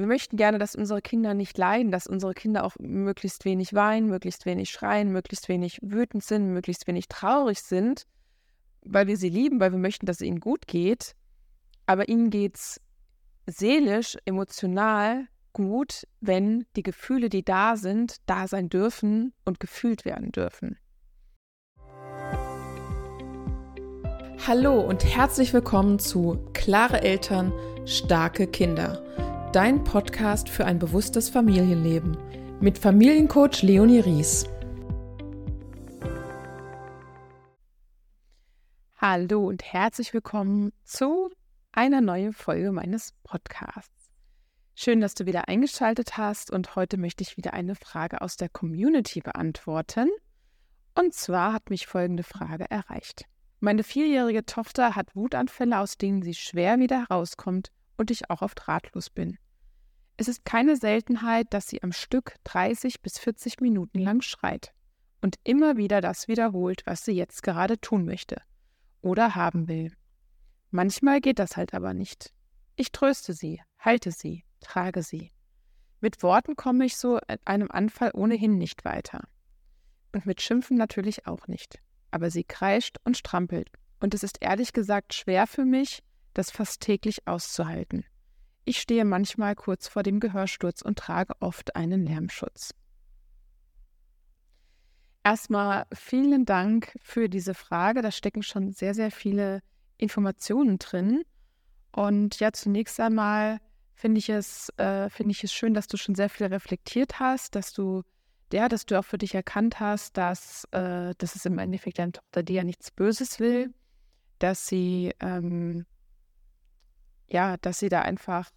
wir möchten gerne, dass unsere Kinder nicht leiden, dass unsere Kinder auch möglichst wenig weinen, möglichst wenig schreien, möglichst wenig wütend sind, möglichst wenig traurig sind, weil wir sie lieben, weil wir möchten, dass es ihnen gut geht. Aber ihnen geht es seelisch, emotional gut, wenn die Gefühle, die da sind, da sein dürfen und gefühlt werden dürfen. Hallo und herzlich willkommen zu Klare Eltern, starke Kinder dein Podcast für ein bewusstes Familienleben mit Familiencoach Leonie Ries. Hallo und herzlich willkommen zu einer neuen Folge meines Podcasts. Schön, dass du wieder eingeschaltet hast und heute möchte ich wieder eine Frage aus der Community beantworten. Und zwar hat mich folgende Frage erreicht. Meine vierjährige Tochter hat Wutanfälle, aus denen sie schwer wieder herauskommt und ich auch oft ratlos bin. Es ist keine Seltenheit, dass sie am Stück 30 bis 40 Minuten lang schreit und immer wieder das wiederholt, was sie jetzt gerade tun möchte oder haben will. Manchmal geht das halt aber nicht. Ich tröste sie, halte sie, trage sie. Mit Worten komme ich so einem Anfall ohnehin nicht weiter. Und mit Schimpfen natürlich auch nicht. Aber sie kreischt und strampelt. Und es ist ehrlich gesagt schwer für mich, das fast täglich auszuhalten. Ich stehe manchmal kurz vor dem Gehörsturz und trage oft einen Lärmschutz. Erstmal vielen Dank für diese Frage. Da stecken schon sehr, sehr viele Informationen drin. Und ja, zunächst einmal finde ich es, äh, finde ich es schön, dass du schon sehr viel reflektiert hast, dass du, ja, dass du auch für dich erkannt hast, dass, äh, dass es im Endeffekt deine Tochter dir ja nichts Böses will, dass sie ähm, ja, dass sie da einfach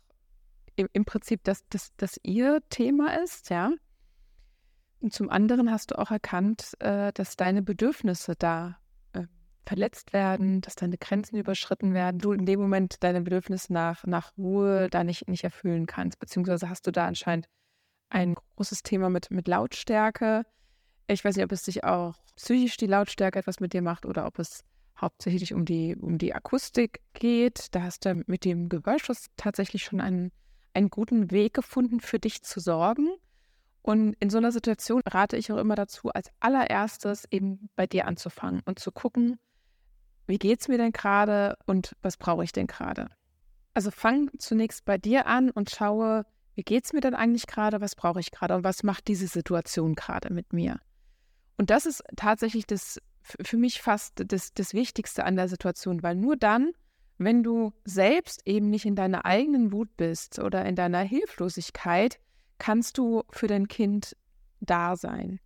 im, im Prinzip das, das, ihr Thema ist, ja. Und zum anderen hast du auch erkannt, äh, dass deine Bedürfnisse da äh, verletzt werden, dass deine Grenzen überschritten werden, du in dem Moment deine Bedürfnisse nach, nach Ruhe da nicht, nicht erfüllen kannst, beziehungsweise hast du da anscheinend ein großes Thema mit, mit Lautstärke. Ich weiß nicht, ob es sich auch psychisch die Lautstärke etwas mit dir macht oder ob es hauptsächlich um die, um die Akustik geht. Da hast du mit dem Gehörschutz tatsächlich schon einen, einen guten Weg gefunden, für dich zu sorgen. Und in so einer Situation rate ich auch immer dazu, als allererstes eben bei dir anzufangen und zu gucken, wie geht es mir denn gerade und was brauche ich denn gerade? Also fang zunächst bei dir an und schaue, wie geht es mir denn eigentlich gerade, was brauche ich gerade und was macht diese Situation gerade mit mir? Und das ist tatsächlich das für mich fast das, das Wichtigste an der Situation, weil nur dann, wenn du selbst eben nicht in deiner eigenen Wut bist oder in deiner Hilflosigkeit, kannst du für dein Kind da sein.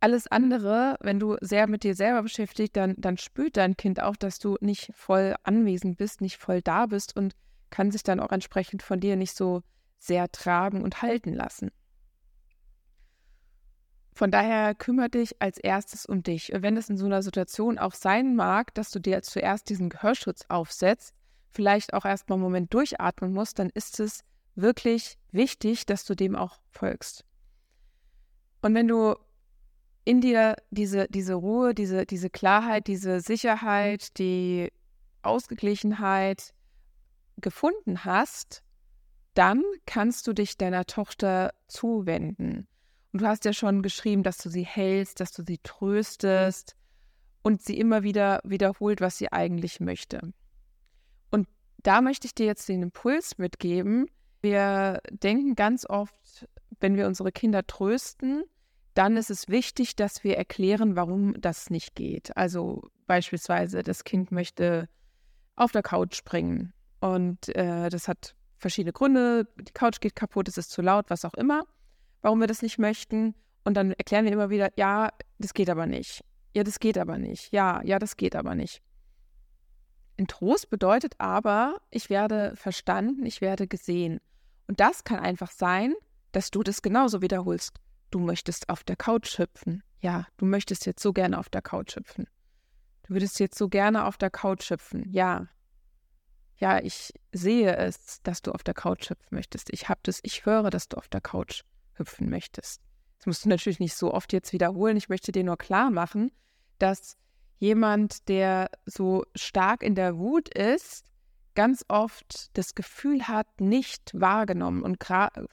Alles andere, wenn du sehr mit dir selber beschäftigt, dann, dann spürt dein Kind auch, dass du nicht voll anwesend bist, nicht voll da bist und kann sich dann auch entsprechend von dir nicht so sehr tragen und halten lassen. Von daher kümmere dich als erstes um dich. Wenn es in so einer Situation auch sein mag, dass du dir zuerst diesen Gehörschutz aufsetzt, vielleicht auch erstmal einen Moment durchatmen musst, dann ist es wirklich wichtig, dass du dem auch folgst. Und wenn du in dir diese, diese Ruhe, diese, diese Klarheit, diese Sicherheit, die Ausgeglichenheit gefunden hast, dann kannst du dich deiner Tochter zuwenden. Und du hast ja schon geschrieben, dass du sie hältst, dass du sie tröstest und sie immer wieder wiederholt, was sie eigentlich möchte. Und da möchte ich dir jetzt den Impuls mitgeben. Wir denken ganz oft, wenn wir unsere Kinder trösten, dann ist es wichtig, dass wir erklären, warum das nicht geht. Also beispielsweise, das Kind möchte auf der Couch springen und äh, das hat verschiedene Gründe. Die Couch geht kaputt, es ist zu laut, was auch immer warum wir das nicht möchten. Und dann erklären wir immer wieder, ja, das geht aber nicht. Ja, das geht aber nicht. Ja, ja, das geht aber nicht. Ein Trost bedeutet aber, ich werde verstanden, ich werde gesehen. Und das kann einfach sein, dass du das genauso wiederholst. Du möchtest auf der Couch hüpfen. Ja, du möchtest jetzt so gerne auf der Couch hüpfen. Du würdest jetzt so gerne auf der Couch hüpfen. Ja. Ja, ich sehe es, dass du auf der Couch hüpfen möchtest. Ich habe das, ich höre, dass du auf der Couch hüpfen möchtest. Das musst du natürlich nicht so oft jetzt wiederholen. Ich möchte dir nur klar machen, dass jemand, der so stark in der Wut ist, ganz oft das Gefühl hat, nicht wahrgenommen und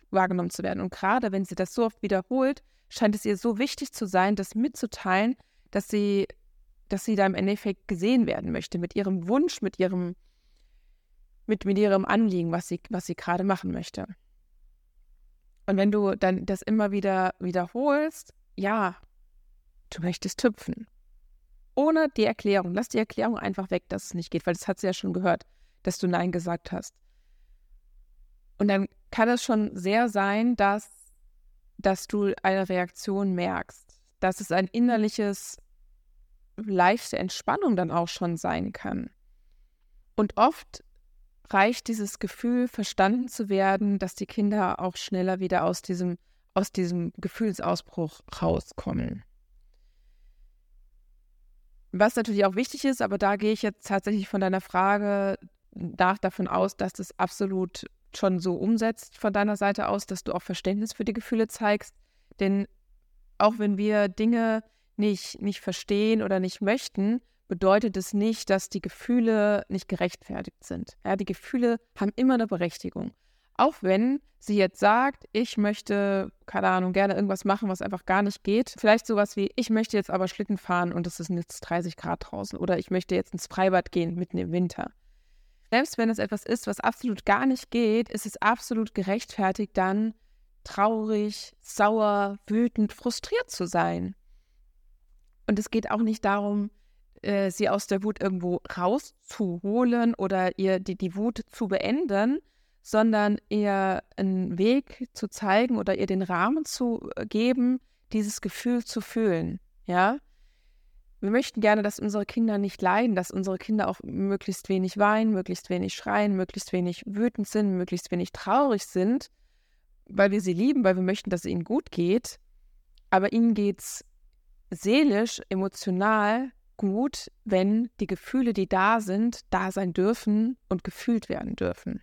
wahrgenommen zu werden. Und gerade wenn sie das so oft wiederholt, scheint es ihr so wichtig zu sein, das mitzuteilen, dass sie, dass sie da im Endeffekt gesehen werden möchte, mit ihrem Wunsch, mit ihrem, mit, mit ihrem Anliegen, was sie, was sie gerade machen möchte. Und wenn du dann das immer wieder wiederholst, ja, du möchtest hüpfen. Ohne die Erklärung. Lass die Erklärung einfach weg, dass es nicht geht, weil das hat sie ja schon gehört dass du Nein gesagt hast. Und dann kann es schon sehr sein, dass, dass du eine Reaktion merkst, dass es ein innerliches, leichte Entspannung dann auch schon sein kann. Und oft reicht dieses Gefühl, verstanden zu werden, dass die Kinder auch schneller wieder aus diesem, aus diesem Gefühlsausbruch rauskommen. Was natürlich auch wichtig ist, aber da gehe ich jetzt tatsächlich von deiner Frage nach davon aus, dass das absolut schon so umsetzt von deiner Seite aus, dass du auch Verständnis für die Gefühle zeigst. Denn auch wenn wir Dinge nicht, nicht verstehen oder nicht möchten, bedeutet es nicht, dass die Gefühle nicht gerechtfertigt sind. Ja, die Gefühle haben immer eine Berechtigung. Auch wenn sie jetzt sagt, ich möchte, keine Ahnung, gerne irgendwas machen, was einfach gar nicht geht. Vielleicht sowas wie, ich möchte jetzt aber Schlitten fahren und es ist jetzt 30 Grad draußen. Oder ich möchte jetzt ins Freibad gehen mitten im Winter. Selbst wenn es etwas ist, was absolut gar nicht geht, ist es absolut gerechtfertigt, dann traurig, sauer, wütend, frustriert zu sein. Und es geht auch nicht darum, äh, sie aus der Wut irgendwo rauszuholen oder ihr die, die Wut zu beenden, sondern ihr einen Weg zu zeigen oder ihr den Rahmen zu geben, dieses Gefühl zu fühlen. Ja, wir möchten gerne, dass unsere Kinder nicht leiden, dass unsere Kinder auch möglichst wenig weinen, möglichst wenig schreien, möglichst wenig wütend sind, möglichst wenig traurig sind, weil wir sie lieben, weil wir möchten, dass es ihnen gut geht. Aber ihnen geht es seelisch, emotional gut, wenn die Gefühle, die da sind, da sein dürfen und gefühlt werden dürfen.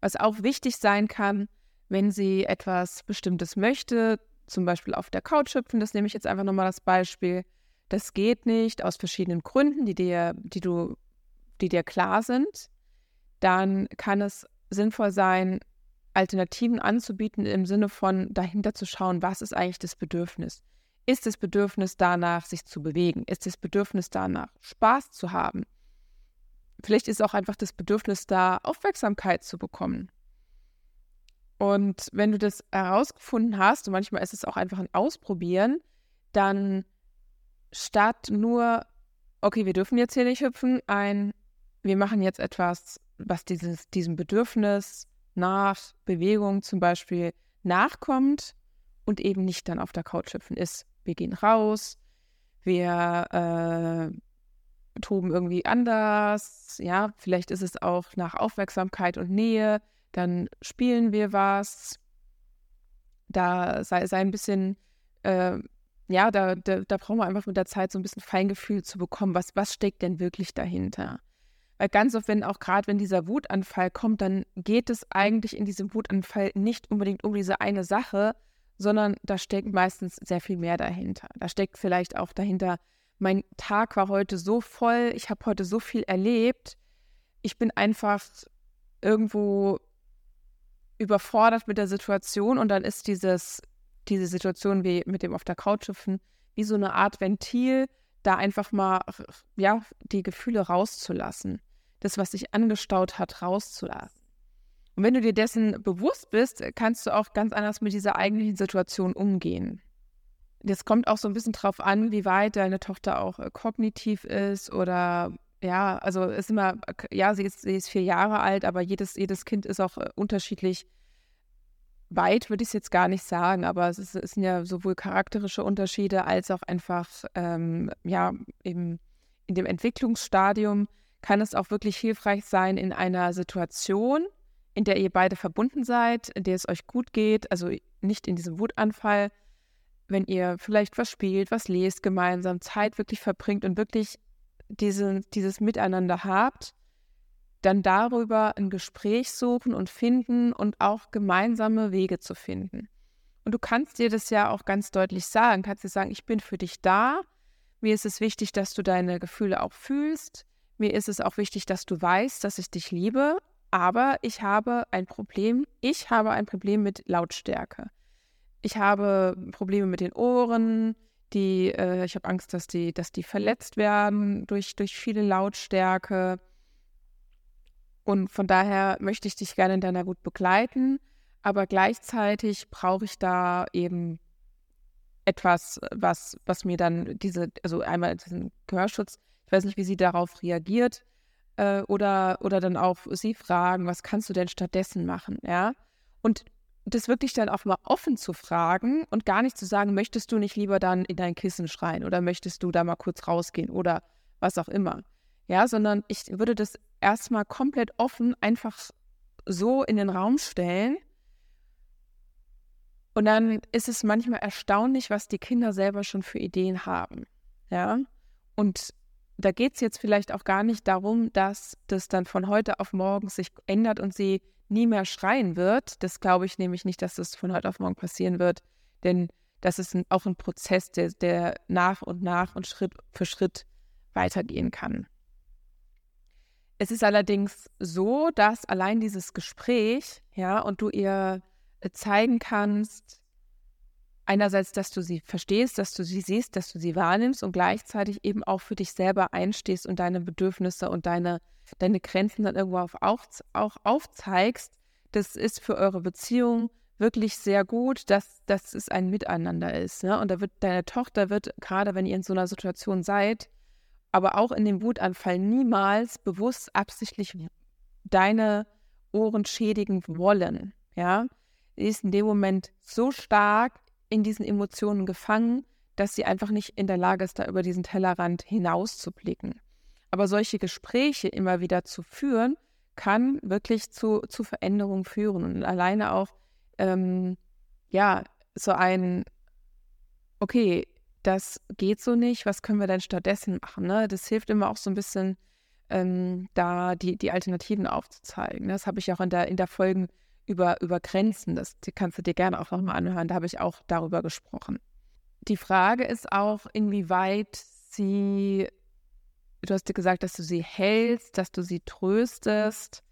Was auch wichtig sein kann, wenn sie etwas Bestimmtes möchte, zum Beispiel auf der Couch hüpfen, das nehme ich jetzt einfach nochmal das Beispiel. Das geht nicht aus verschiedenen Gründen, die dir, die du, die dir klar sind. Dann kann es sinnvoll sein, Alternativen anzubieten im Sinne von dahinter zu schauen, was ist eigentlich das Bedürfnis? Ist das Bedürfnis danach, sich zu bewegen? Ist das Bedürfnis danach, Spaß zu haben? Vielleicht ist auch einfach das Bedürfnis da, Aufmerksamkeit zu bekommen. Und wenn du das herausgefunden hast, und manchmal ist es auch einfach ein Ausprobieren, dann statt nur, okay, wir dürfen jetzt hier nicht hüpfen, ein, wir machen jetzt etwas, was dieses, diesem Bedürfnis nach Bewegung zum Beispiel nachkommt und eben nicht dann auf der Couch hüpfen ist. Wir gehen raus, wir äh, toben irgendwie anders, ja, vielleicht ist es auch nach Aufmerksamkeit und Nähe, dann spielen wir was. Da sei, sei ein bisschen, äh, ja, da, da, da brauchen wir einfach mit der Zeit so ein bisschen Feingefühl zu bekommen, was, was steckt denn wirklich dahinter. Weil ganz oft, wenn auch gerade wenn dieser Wutanfall kommt, dann geht es eigentlich in diesem Wutanfall nicht unbedingt um diese eine Sache, sondern da steckt meistens sehr viel mehr dahinter. Da steckt vielleicht auch dahinter, mein Tag war heute so voll, ich habe heute so viel erlebt, ich bin einfach irgendwo überfordert mit der Situation und dann ist dieses, diese Situation wie mit dem auf der Couch hüpfen wie so eine Art Ventil, da einfach mal ja, die Gefühle rauszulassen. Das, was sich angestaut hat, rauszulassen. Und wenn du dir dessen bewusst bist, kannst du auch ganz anders mit dieser eigentlichen Situation umgehen. Das kommt auch so ein bisschen drauf an, wie weit deine Tochter auch äh, kognitiv ist oder ja, also ist immer, ja, sie ist, sie ist vier Jahre alt, aber jedes, jedes Kind ist auch äh, unterschiedlich weit, würde ich es jetzt gar nicht sagen, aber es, ist, es, sind ja sowohl charakterische Unterschiede als auch einfach, ähm, ja, eben in dem Entwicklungsstadium kann es auch wirklich hilfreich sein in einer Situation, in der ihr beide verbunden seid, in der es euch gut geht, also nicht in diesem Wutanfall, wenn ihr vielleicht was spielt, was lest, gemeinsam Zeit wirklich verbringt und wirklich diese, dieses Miteinander habt, dann darüber ein Gespräch suchen und finden und auch gemeinsame Wege zu finden. Und du kannst dir das ja auch ganz deutlich sagen, kannst dir sagen, ich bin für dich da, mir ist es wichtig, dass du deine Gefühle auch fühlst. mir ist es auch wichtig, dass du weißt, dass ich dich liebe, aber ich habe ein Problem. Ich habe ein Problem mit Lautstärke. Ich habe Probleme mit den Ohren. Die, äh, ich habe Angst, dass die, dass die verletzt werden durch, durch viele Lautstärke. Und von daher möchte ich dich gerne in deiner Wut begleiten, aber gleichzeitig brauche ich da eben etwas, was, was mir dann diese, also einmal diesen Gehörschutz, ich weiß nicht, wie sie darauf reagiert, äh, oder, oder dann auch sie fragen, was kannst du denn stattdessen machen, ja? Und das wirklich dann auch mal offen zu fragen und gar nicht zu sagen, möchtest du nicht lieber dann in dein Kissen schreien oder möchtest du da mal kurz rausgehen oder was auch immer. Ja, sondern ich würde das erstmal komplett offen einfach so in den Raum stellen. Und dann ist es manchmal erstaunlich, was die Kinder selber schon für Ideen haben. Ja. Und da geht es jetzt vielleicht auch gar nicht darum, dass das dann von heute auf morgen sich ändert und sie nie mehr schreien wird. Das glaube ich nämlich nicht, dass das von heute auf morgen passieren wird. Denn das ist ein, auch ein Prozess, der, der nach und nach und Schritt für Schritt weitergehen kann. Es ist allerdings so, dass allein dieses Gespräch, ja, und du ihr äh, zeigen kannst, einerseits, dass du sie verstehst, dass du sie siehst, dass du sie wahrnimmst und gleichzeitig eben auch für dich selber einstehst und deine Bedürfnisse und deine, deine Grenzen dann irgendwo auf, auch, auch aufzeigst. Das ist für eure Beziehung wirklich sehr gut, dass, dass es ein Miteinander ist. Ne? Und da wird deine Tochter wird, gerade wenn ihr in so einer Situation seid, aber auch in dem Wutanfall niemals bewusst absichtlich deine Ohren schädigen wollen. Ja, sie ist in dem Moment so stark in diesen Emotionen gefangen, dass sie einfach nicht in der Lage ist, da über diesen Tellerrand hinauszublicken. Aber solche Gespräche immer wieder zu führen, kann wirklich zu, zu Veränderungen führen. Und alleine auch, ähm, ja, so ein, okay, das geht so nicht, was können wir denn stattdessen machen? Ne? Das hilft immer auch so ein bisschen, ähm, da die, die Alternativen aufzuzeigen. Ne? Das habe ich auch in der, in der Folgen über, über Grenzen, das kannst du dir gerne auch nochmal anhören, da habe ich auch darüber gesprochen. Die Frage ist auch, inwieweit sie, du hast dir gesagt, dass du sie hältst, dass du sie tröstest.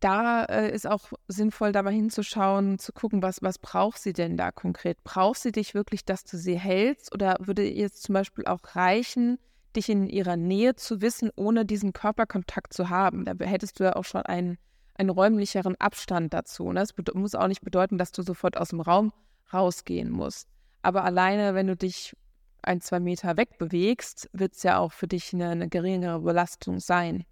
Da äh, ist auch sinnvoll, da mal hinzuschauen, zu gucken, was, was braucht sie denn da konkret? Braucht sie dich wirklich, dass du sie hältst? Oder würde ihr zum Beispiel auch reichen, dich in ihrer Nähe zu wissen, ohne diesen Körperkontakt zu haben? Da hättest du ja auch schon einen einen räumlicheren Abstand dazu. Ne? Das muss auch nicht bedeuten, dass du sofort aus dem Raum rausgehen musst. Aber alleine, wenn du dich ein, zwei Meter wegbewegst, wird es ja auch für dich eine, eine geringere Belastung sein.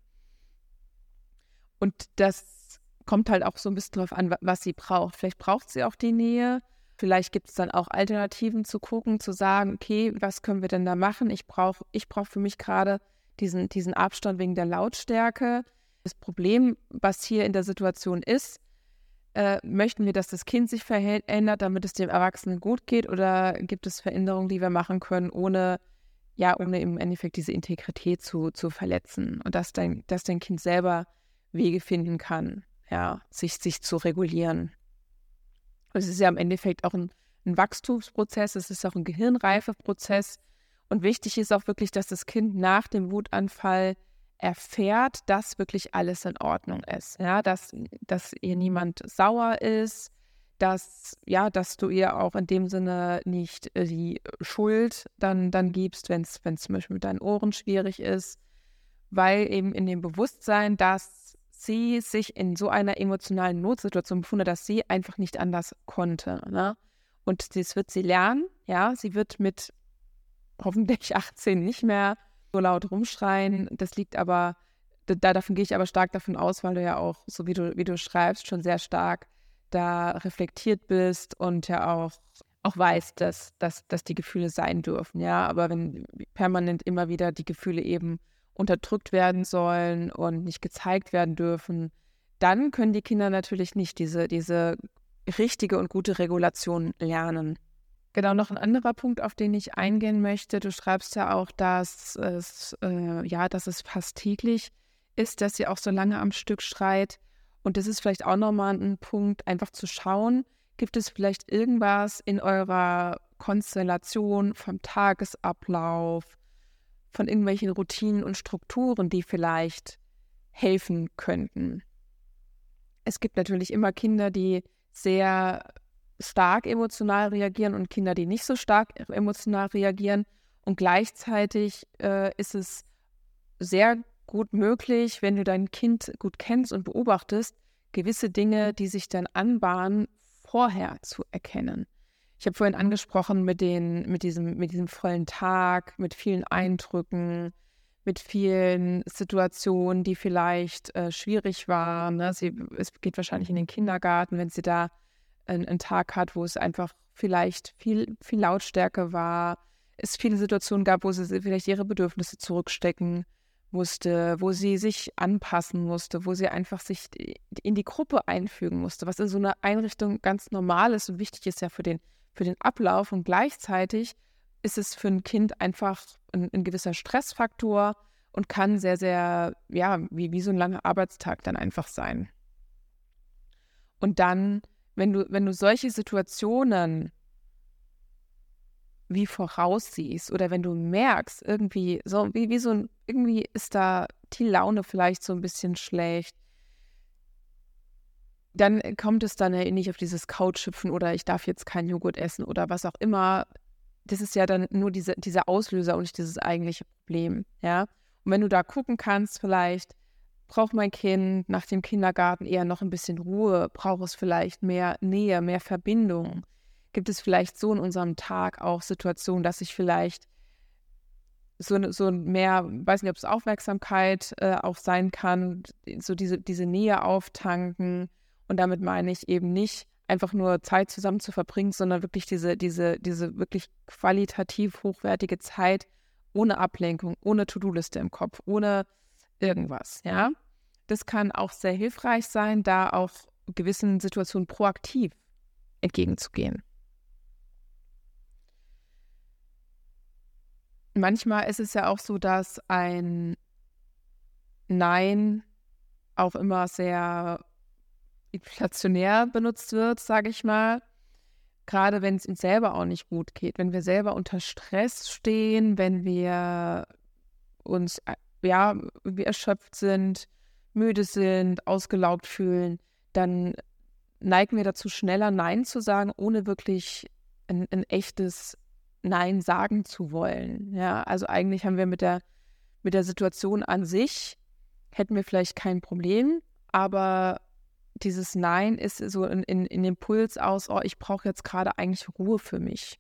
Und das kommt halt auch so ein bisschen darauf an, was sie braucht. Vielleicht braucht sie auch die Nähe. Vielleicht gibt es dann auch Alternativen zu gucken, zu sagen, okay, was können wir denn da machen? Ich brauche ich brauch für mich gerade diesen, diesen Abstand wegen der Lautstärke. Das Problem, was hier in der Situation ist, äh, möchten wir, dass das Kind sich verändert, damit es dem Erwachsenen gut geht, oder gibt es Veränderungen, die wir machen können, ohne ja, ohne im Endeffekt diese Integrität zu, zu verletzen? Und dass dein, dass dein Kind selber Wege finden kann, ja, sich, sich zu regulieren. Es ist ja im Endeffekt auch ein, ein Wachstumsprozess, es ist auch ein Gehirnreifeprozess. Und wichtig ist auch wirklich, dass das Kind nach dem Wutanfall erfährt, dass wirklich alles in Ordnung ist. Ja, dass, dass ihr niemand sauer ist, dass, ja, dass du ihr auch in dem Sinne nicht äh, die Schuld dann, dann gibst, wenn es zum Beispiel mit deinen Ohren schwierig ist, weil eben in dem Bewusstsein, dass sie sich in so einer emotionalen Notsituation befindet, dass sie einfach nicht anders konnte. Ne? Und das wird sie lernen, ja, sie wird mit hoffentlich 18 nicht mehr so laut rumschreien. Das liegt aber, da, davon gehe ich aber stark davon aus, weil du ja auch, so wie du, wie du schreibst, schon sehr stark da reflektiert bist und ja auch, auch weißt, dass, dass, dass die Gefühle sein dürfen. Ja, aber wenn permanent immer wieder die Gefühle eben unterdrückt werden sollen und nicht gezeigt werden dürfen, dann können die Kinder natürlich nicht diese, diese richtige und gute Regulation lernen. Genau, noch ein anderer Punkt, auf den ich eingehen möchte. Du schreibst ja auch, dass es, äh, ja, dass es fast täglich ist, dass sie auch so lange am Stück schreit. Und das ist vielleicht auch nochmal ein Punkt, einfach zu schauen, gibt es vielleicht irgendwas in eurer Konstellation vom Tagesablauf, von irgendwelchen Routinen und Strukturen, die vielleicht helfen könnten. Es gibt natürlich immer Kinder, die sehr stark emotional reagieren und Kinder, die nicht so stark emotional reagieren. Und gleichzeitig äh, ist es sehr gut möglich, wenn du dein Kind gut kennst und beobachtest, gewisse Dinge, die sich dann anbahnen, vorher zu erkennen. Ich habe vorhin angesprochen mit, den, mit, diesem, mit diesem vollen Tag, mit vielen Eindrücken, mit vielen Situationen, die vielleicht äh, schwierig waren. Ne? Sie, es geht wahrscheinlich in den Kindergarten, wenn sie da einen, Tag hat, wo es einfach vielleicht viel, viel Lautstärke war. Es viele Situationen gab, wo sie vielleicht ihre Bedürfnisse zurückstecken musste, wo sie sich anpassen musste, wo sie einfach sich in die Gruppe einfügen musste, was in so einer Einrichtung ganz normal ist und wichtig ist ja für den, für den Ablauf. Und gleichzeitig ist es für ein Kind einfach ein, ein gewisser Stressfaktor und kann sehr, sehr, ja, wie, wie so ein langer Arbeitstag dann einfach sein. Und dann wenn du, wenn du solche Situationen wie voraussiehst oder wenn du merkst, irgendwie, so wie, wie so ein, irgendwie ist da die Laune vielleicht so ein bisschen schlecht, dann kommt es dann ja nicht auf dieses Couchhüpfen oder ich darf jetzt keinen Joghurt essen oder was auch immer. Das ist ja dann nur diese, dieser Auslöser und nicht dieses eigentliche Problem, ja. Und wenn du da gucken kannst, vielleicht, braucht mein Kind nach dem Kindergarten eher noch ein bisschen Ruhe? Braucht es vielleicht mehr Nähe, mehr Verbindung? Gibt es vielleicht so in unserem Tag auch Situationen, dass ich vielleicht so, so mehr, weiß nicht, ob es Aufmerksamkeit äh, auch sein kann, so diese, diese Nähe auftanken. Und damit meine ich eben nicht einfach nur Zeit zusammen zu verbringen, sondern wirklich diese, diese, diese wirklich qualitativ hochwertige Zeit ohne Ablenkung, ohne To-Do-Liste im Kopf, ohne irgendwas, ja. Das kann auch sehr hilfreich sein, da auch gewissen Situationen proaktiv entgegenzugehen. Manchmal ist es ja auch so, dass ein Nein auch immer sehr inflationär benutzt wird, sage ich mal. Gerade wenn es uns selber auch nicht gut geht, wenn wir selber unter Stress stehen, wenn wir uns ja, wir erschöpft sind, müde sind, ausgelaugt fühlen, dann neigen wir dazu, schneller Nein zu sagen, ohne wirklich ein, ein echtes Nein sagen zu wollen. Ja, also eigentlich haben wir mit der, mit der Situation an sich, hätten wir vielleicht kein Problem, aber dieses Nein ist so ein, in, in Impuls aus, oh, ich brauche jetzt gerade eigentlich Ruhe für mich.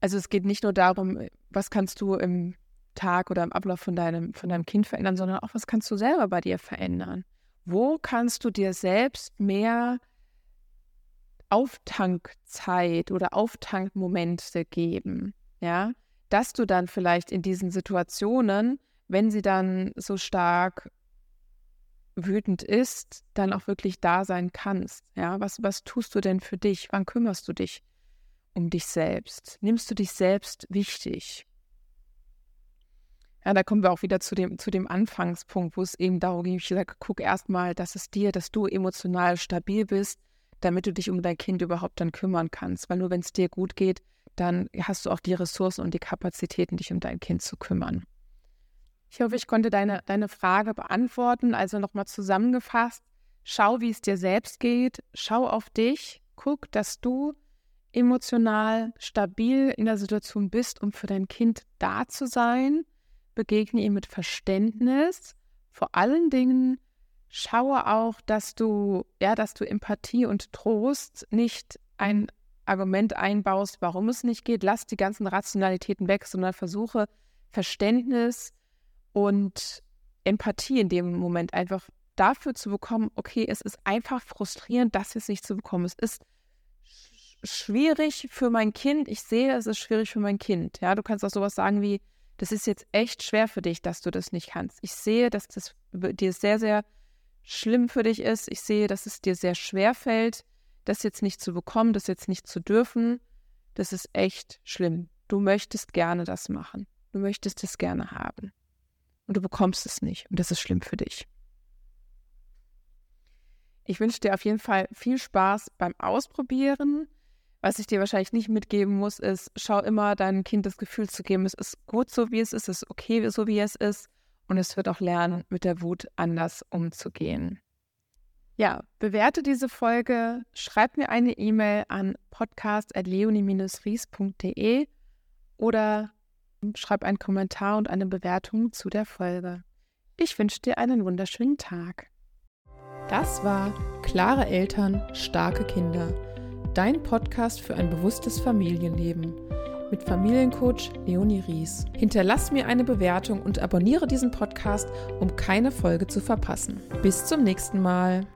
Also es geht nicht nur darum, was kannst du im Tag oder im Ablauf von deinem, von deinem Kind verändern, sondern auch, was kannst du selber bei dir verändern? Wo kannst du dir selbst mehr Auftankzeit oder Auftankmomente geben? Ja, dass du dann vielleicht in diesen Situationen, wenn sie dann so stark wütend ist, dann auch wirklich da sein kannst. Ja, was, was tust du denn für dich? Wann kümmerst du dich um dich selbst? Nimmst du dich selbst wichtig? Ja, da kommen wir auch wieder zu dem, zu dem Anfangspunkt, wo es eben darum ging, ich gesagt, guck erstmal, dass es dir, dass du emotional stabil bist, damit du dich um dein Kind überhaupt dann kümmern kannst. Weil nur wenn es dir gut geht, dann hast du auch die Ressourcen und die Kapazitäten, dich um dein Kind zu kümmern. Ich hoffe, ich konnte deine, deine Frage beantworten. Also nochmal zusammengefasst, schau, wie es dir selbst geht, schau auf dich, guck, dass du emotional stabil in der Situation bist, um für dein Kind da zu sein begegne ihm mit Verständnis. Vor allen Dingen schaue auch, dass du, ja, dass du Empathie und Trost nicht ein Argument einbaust, warum es nicht geht. Lass die ganzen Rationalitäten weg, sondern versuche Verständnis und Empathie in dem Moment einfach dafür zu bekommen, okay, es ist einfach frustrierend, das jetzt nicht zu bekommen. Es ist schwierig für mein Kind. Ich sehe, es ist schwierig für mein Kind. Ja, du kannst auch sowas sagen wie, das ist jetzt echt schwer für dich, dass du das nicht kannst. Ich sehe, dass das dir sehr, sehr schlimm für dich ist. Ich sehe, dass es dir sehr schwer fällt, das jetzt nicht zu bekommen, das jetzt nicht zu dürfen. Das ist echt schlimm. Du möchtest gerne das machen. Du möchtest es gerne haben. Und du bekommst es nicht. Und das ist schlimm für dich. Ich wünsche dir auf jeden Fall viel Spaß beim Ausprobieren. Was ich dir wahrscheinlich nicht mitgeben muss, ist, schau immer deinem Kind das Gefühl zu geben, es ist gut so, wie es ist, es ist okay so, wie es ist. Und es wird auch lernen, mit der Wut anders umzugehen. Ja, bewerte diese Folge, schreib mir eine E-Mail an podcast.leonie-ries.de oder schreib einen Kommentar und eine Bewertung zu der Folge. Ich wünsche dir einen wunderschönen Tag. Das war Klare Eltern, starke Kinder. Dein Podcast für ein bewusstes Familienleben mit Familiencoach Leonie Ries. Hinterlass mir eine Bewertung und abonniere diesen Podcast, um keine Folge zu verpassen. Bis zum nächsten Mal.